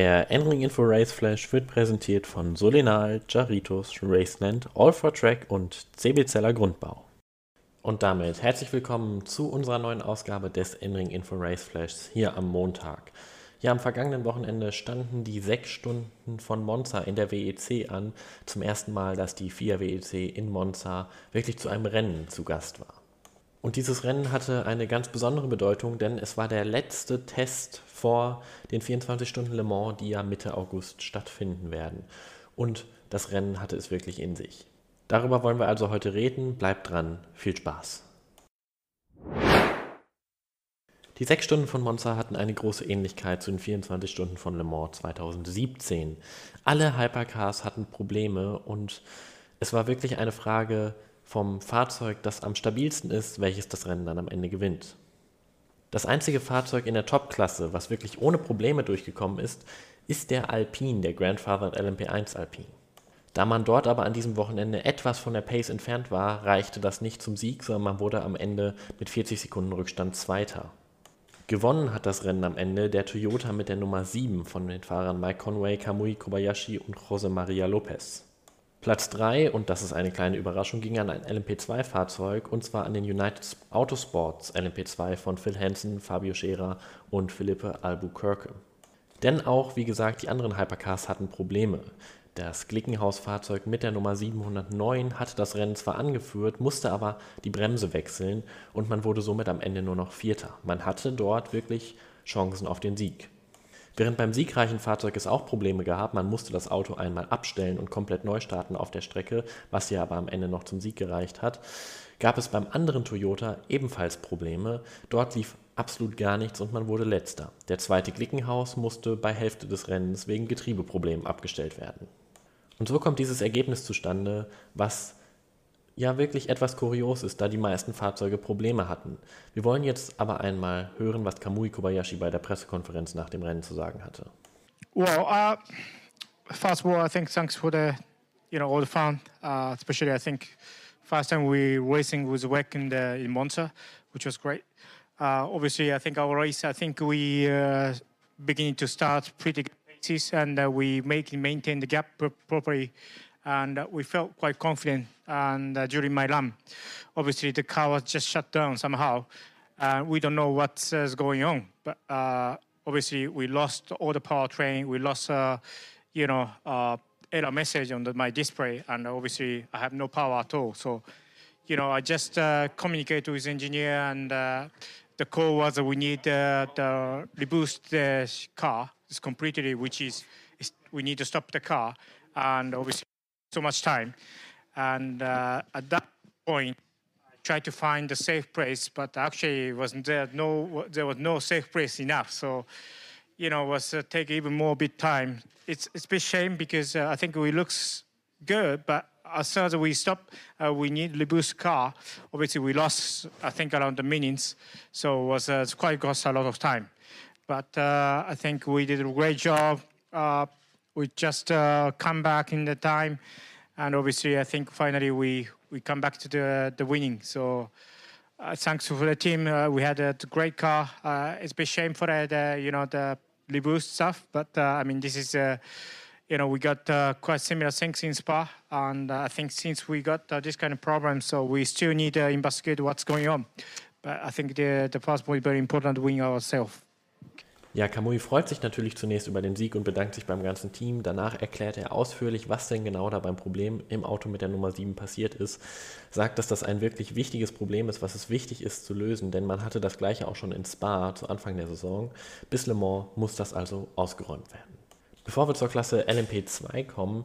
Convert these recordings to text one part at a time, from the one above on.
Der N-Ring Info Race Flash wird präsentiert von Solenal, Jaritos, Raceland, All for Track und CB Zeller Grundbau. Und damit herzlich willkommen zu unserer neuen Ausgabe des N-Ring Info Race Flashs hier am Montag. Ja, am vergangenen Wochenende standen die sechs Stunden von Monza in der WEC an. Zum ersten Mal, dass die FIA WEC in Monza wirklich zu einem Rennen zu Gast war. Und dieses Rennen hatte eine ganz besondere Bedeutung, denn es war der letzte Test vor den 24 Stunden Le Mans, die ja Mitte August stattfinden werden. Und das Rennen hatte es wirklich in sich. Darüber wollen wir also heute reden. Bleibt dran. Viel Spaß. Die sechs Stunden von Monza hatten eine große Ähnlichkeit zu den 24 Stunden von Le Mans 2017. Alle Hypercars hatten Probleme und es war wirklich eine Frage, vom Fahrzeug, das am stabilsten ist, welches das Rennen dann am Ende gewinnt. Das einzige Fahrzeug in der Top-Klasse, was wirklich ohne Probleme durchgekommen ist, ist der Alpine, der Grandfather LMP1 Alpine. Da man dort aber an diesem Wochenende etwas von der Pace entfernt war, reichte das nicht zum Sieg, sondern man wurde am Ende mit 40 Sekunden Rückstand Zweiter. Gewonnen hat das Rennen am Ende der Toyota mit der Nummer 7 von den Fahrern Mike Conway, Kamui Kobayashi und Jose Maria Lopez. Platz 3, und das ist eine kleine Überraschung, ging an ein LMP2-Fahrzeug und zwar an den United Autosports LMP2 von Phil Hansen, Fabio Scherer und Philippe Albuquerque. Denn auch, wie gesagt, die anderen Hypercars hatten Probleme. Das Glickenhaus-Fahrzeug mit der Nummer 709 hatte das Rennen zwar angeführt, musste aber die Bremse wechseln und man wurde somit am Ende nur noch Vierter. Man hatte dort wirklich Chancen auf den Sieg. Während beim siegreichen Fahrzeug es auch Probleme gab, man musste das Auto einmal abstellen und komplett neu starten auf der Strecke, was ja aber am Ende noch zum Sieg gereicht hat, gab es beim anderen Toyota ebenfalls Probleme. Dort lief absolut gar nichts und man wurde letzter. Der zweite Glickenhaus musste bei Hälfte des Rennens wegen Getriebeproblemen abgestellt werden. Und so kommt dieses Ergebnis zustande, was ja wirklich etwas kurios ist, da die meisten Fahrzeuge Probleme hatten. Wir wollen jetzt aber einmal hören, was Kamui Kobayashi bei der Pressekonferenz nach dem Rennen zu sagen hatte. Well, uh, first of all, I think thanks for the, you know, all the fun. Uh, especially, I think first time we racing was WEC in, the, in Monza, which was great. Uh, obviously, I think our race, I think we uh, beginning to start pretty good paces, and uh, we make maintain the gap properly and uh, we felt quite confident. And uh, during my run, obviously the car was just shut down somehow. Uh, we don't know what's uh, going on, but uh, obviously we lost all the powertrain. We lost, uh, you know, error message on the, my display, and obviously I have no power at all. So, you know, I just communicated with engineer, and the call was that we need the reboost the car. It's completely, which is we need to stop the car, and obviously so much time. And uh, at that point, I tried to find a safe place, but actually wasn't there no there was no safe place enough. So, you know, was uh, take even more bit time. It's it's a bit shame because uh, I think we looks good, but as soon as we stop, uh, we need boost car. Obviously, we lost I think around the minutes, so it was uh, it's quite cost a lot of time. But uh, I think we did a great job we just uh, come back in the time, and obviously I think finally we we come back to the the winning. So. Uh, thanks for the team. Uh, we had a great car. Uh, it's a bit shame for uh, the you know the boost stuff, but uh, I mean this is you know we got quite similar things in Spa, and I think since we got this kind of problem, so we still need to investigate what's going on. But I think the the first point is very important to win ourselves. Ja, Kamui freut sich natürlich zunächst über den Sieg und bedankt sich beim ganzen Team. Danach erklärt er ausführlich, was denn genau da beim Problem im Auto mit der Nummer 7 passiert ist. Sagt, dass das ein wirklich wichtiges Problem ist, was es wichtig ist zu lösen, denn man hatte das gleiche auch schon in Spa zu Anfang der Saison. Bis Le Mans muss das also ausgeräumt werden. Bevor wir zur Klasse LMP2 kommen,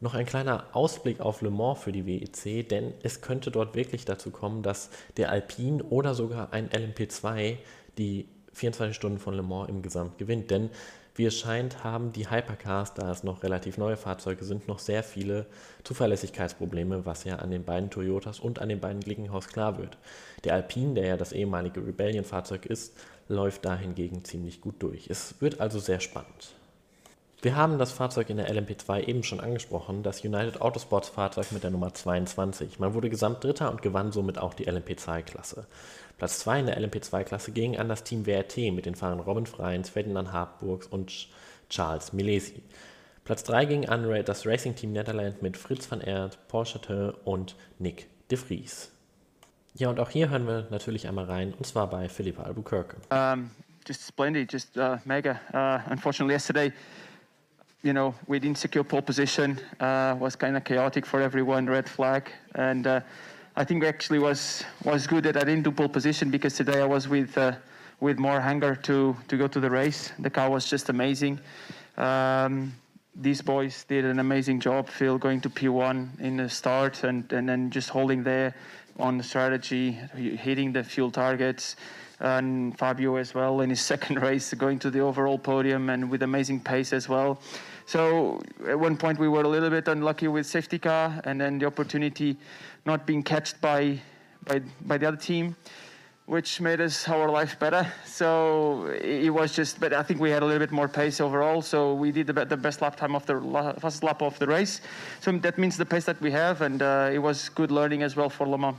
noch ein kleiner Ausblick auf Le Mans für die WEC, denn es könnte dort wirklich dazu kommen, dass der Alpine oder sogar ein LMP2 die 24 Stunden von Le Mans im Gesamt gewinnt. Denn wie es scheint, haben die Hypercars, da es noch relativ neue Fahrzeuge sind, noch sehr viele Zuverlässigkeitsprobleme, was ja an den beiden Toyotas und an den beiden Glickenhaus klar wird. Der Alpine, der ja das ehemalige Rebellion-Fahrzeug ist, läuft da hingegen ziemlich gut durch. Es wird also sehr spannend. Wir haben das Fahrzeug in der LMP2 eben schon angesprochen, das United Autosports Fahrzeug mit der Nummer 22. Man wurde Gesamtdritter und gewann somit auch die LMP2-Klasse. Platz 2 in der LMP2-Klasse ging an das Team WRT mit den Fahrern Robin Freins, Ferdinand Habburgs und Charles Milesi. Platz 3 ging an das Racing Team Netherlands mit Fritz van Aert, Paul Chateau und Nick de Vries. Ja, und auch hier hören wir natürlich einmal rein, und zwar bei Philippa Albuquerque. Um, just splendid, just uh, mega. Uh, unfortunately, yesterday, you know, we didn't secure pole position. Uh, was kind of chaotic for everyone, red flag, and uh, I think actually was was good that I didn't do pole position because today I was with uh, with more hunger to to go to the race. The car was just amazing. Um, these boys did an amazing job. Phil going to P1 in the start and, and then just holding there on the strategy, hitting the fuel targets. And Fabio as well in his second race, going to the overall podium and with amazing pace as well. So at one point we were a little bit unlucky with safety car, and then the opportunity not being catched by by by the other team which made us our life better. So it was just, but I think we had a little bit more pace overall. So we did the, the best lap time of the first lap of the race. So that means the pace that we have, and uh, it was good learning as well for Le Mans.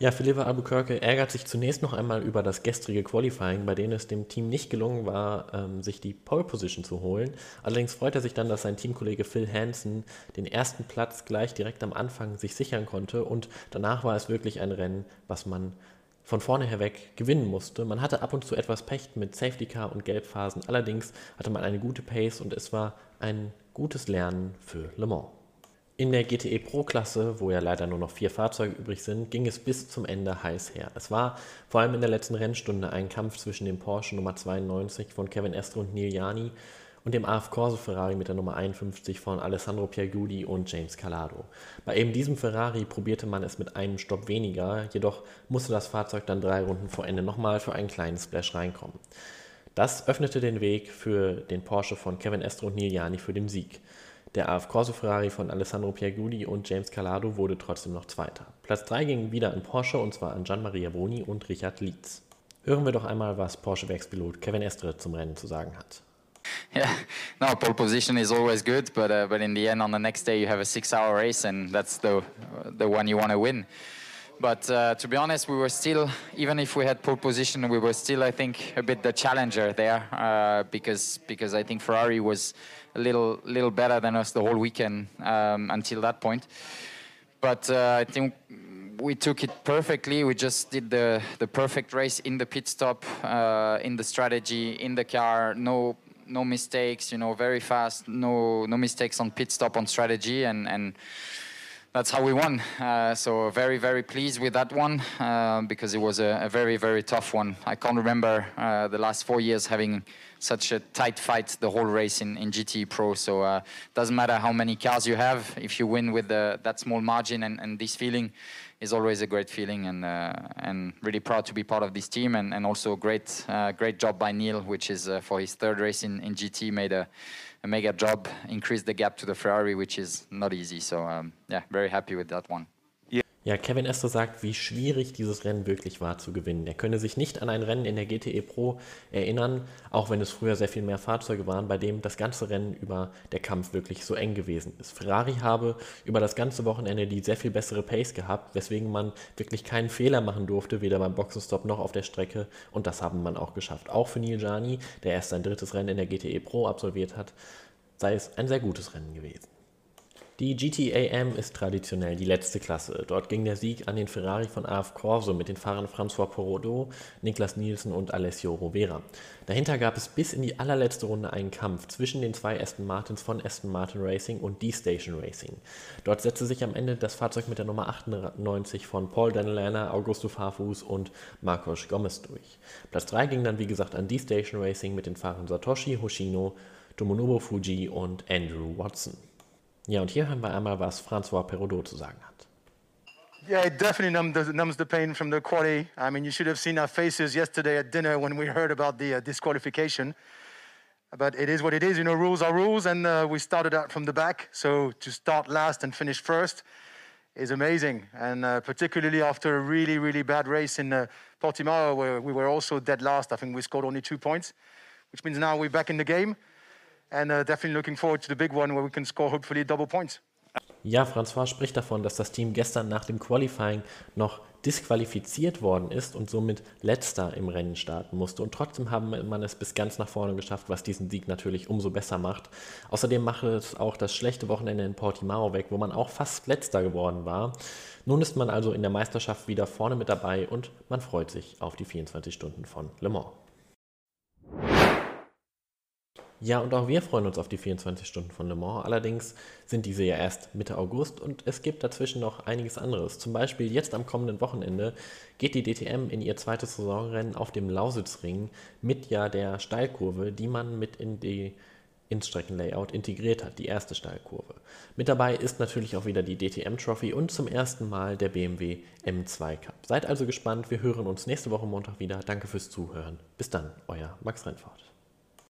Ja, Philippe Albuquerque ärgert sich zunächst noch einmal über das gestrige Qualifying, bei dem es dem Team nicht gelungen war, ähm, sich die Pole Position zu holen. Allerdings freut er sich dann, dass sein Teamkollege Phil Hansen den ersten Platz gleich direkt am Anfang sich sichern konnte und danach war es wirklich ein Rennen, was man von vorne herweg gewinnen musste. Man hatte ab und zu etwas Pech mit Safety Car und Gelbphasen, allerdings hatte man eine gute Pace und es war ein gutes Lernen für Le Mans. In der GTE Pro Klasse, wo ja leider nur noch vier Fahrzeuge übrig sind, ging es bis zum Ende heiß her. Es war vor allem in der letzten Rennstunde ein Kampf zwischen dem Porsche Nummer 92 von Kevin Estre und Neil Jani und dem AF Corse Ferrari mit der Nummer 51 von Alessandro Piergudi und James Calado. Bei eben diesem Ferrari probierte man es mit einem Stopp weniger, jedoch musste das Fahrzeug dann drei Runden vor Ende nochmal für einen kleinen Splash reinkommen. Das öffnete den Weg für den Porsche von Kevin Estre und Neil Jani für den Sieg. Der AF Corse Ferrari von Alessandro Piergudi und James Calado wurde trotzdem noch Zweiter. Platz 3 ging wieder an Porsche und zwar an Gian Maria Boni und Richard Lietz. Hören wir doch einmal, was Porsche-Werkspilot Kevin Estre zum Rennen zu sagen hat. Yeah, no, pole position is always good, but uh, but in the end, on the next day, you have a six-hour race, and that's the the one you want to win. But uh, to be honest, we were still, even if we had pole position, we were still, I think, a bit the challenger there uh, because because I think Ferrari was a little little better than us the whole weekend um, until that point. But uh, I think we took it perfectly. We just did the the perfect race in the pit stop, uh, in the strategy, in the car. No no mistakes, you know, very fast, no no mistakes on pit stop on strategy, and and that's how we won. Uh, so very very pleased with that one uh, because it was a, a, very very tough one. I can't remember uh, the last four years having such a tight fight the whole race in, in GT Pro. So uh, doesn't matter how many cars you have, if you win with the, that small margin and, and this feeling is always a great feeling and uh, and really proud to be part of this team and, and also great uh, great job by Neil which is uh, for his third race in, in GT made a, a mega job increase the gap to the Ferrari which is not easy. So um, yeah very happy with that one Ja, Kevin Estre sagt, wie schwierig dieses Rennen wirklich war zu gewinnen. Er könne sich nicht an ein Rennen in der GTE Pro erinnern, auch wenn es früher sehr viel mehr Fahrzeuge waren, bei dem das ganze Rennen über der Kampf wirklich so eng gewesen ist. Ferrari habe über das ganze Wochenende die sehr viel bessere Pace gehabt, weswegen man wirklich keinen Fehler machen durfte, weder beim Boxenstopp noch auf der Strecke und das haben man auch geschafft. Auch für Neil Jani, der erst sein drittes Rennen in der GTE Pro absolviert hat, sei es ein sehr gutes Rennen gewesen. Die GTAM ist traditionell die letzte Klasse. Dort ging der Sieg an den Ferrari von AF Corso mit den Fahrern François Porodo, Niklas Nielsen und Alessio Rovera. Dahinter gab es bis in die allerletzte Runde einen Kampf zwischen den zwei Aston Martins von Aston Martin Racing und D-Station Racing. Dort setzte sich am Ende das Fahrzeug mit der Nummer 98 von Paul Danelana, Augusto Farfus und Marcos Gomez durch. Platz 3 ging dann wie gesagt an D-Station Racing mit den Fahrern Satoshi Hoshino, Tomonobu Fuji und Andrew Watson. Ja, und hier hören wir einmal, was François Perraudot zu sagen hat. Yeah, it definitely numbs the, numbs the pain from the quali. I mean, you should have seen our faces yesterday at dinner when we heard about the uh, disqualification. But it is what it is. You know, rules are rules, and uh, we started out from the back. So to start last and finish first is amazing. And uh, particularly after a really, really bad race in uh, Portimao, where we were also dead last. I think we scored only two points, which means now we're back in the game. And uh, definitely looking forward to the big one where we can score hopefully double points. Ja, François spricht davon, dass das Team gestern nach dem Qualifying noch disqualifiziert worden ist und somit letzter im Rennen starten musste. Und trotzdem haben man es bis ganz nach vorne geschafft, was diesen Sieg natürlich umso besser macht. Außerdem macht es auch das schlechte Wochenende in Portimao weg, wo man auch fast letzter geworden war. Nun ist man also in der Meisterschaft wieder vorne mit dabei und man freut sich auf die 24 Stunden von Le Mans. Ja, und auch wir freuen uns auf die 24 Stunden von Le Mans. Allerdings sind diese ja erst Mitte August und es gibt dazwischen noch einiges anderes. Zum Beispiel jetzt am kommenden Wochenende geht die DTM in ihr zweites Saisonrennen auf dem Lausitzring mit ja der Steilkurve, die man mit in die ins Streckenlayout integriert hat, die erste Steilkurve. Mit dabei ist natürlich auch wieder die DTM Trophy und zum ersten Mal der BMW M2 Cup. Seid also gespannt, wir hören uns nächste Woche Montag wieder. Danke fürs Zuhören. Bis dann, euer Max Rennfahrt.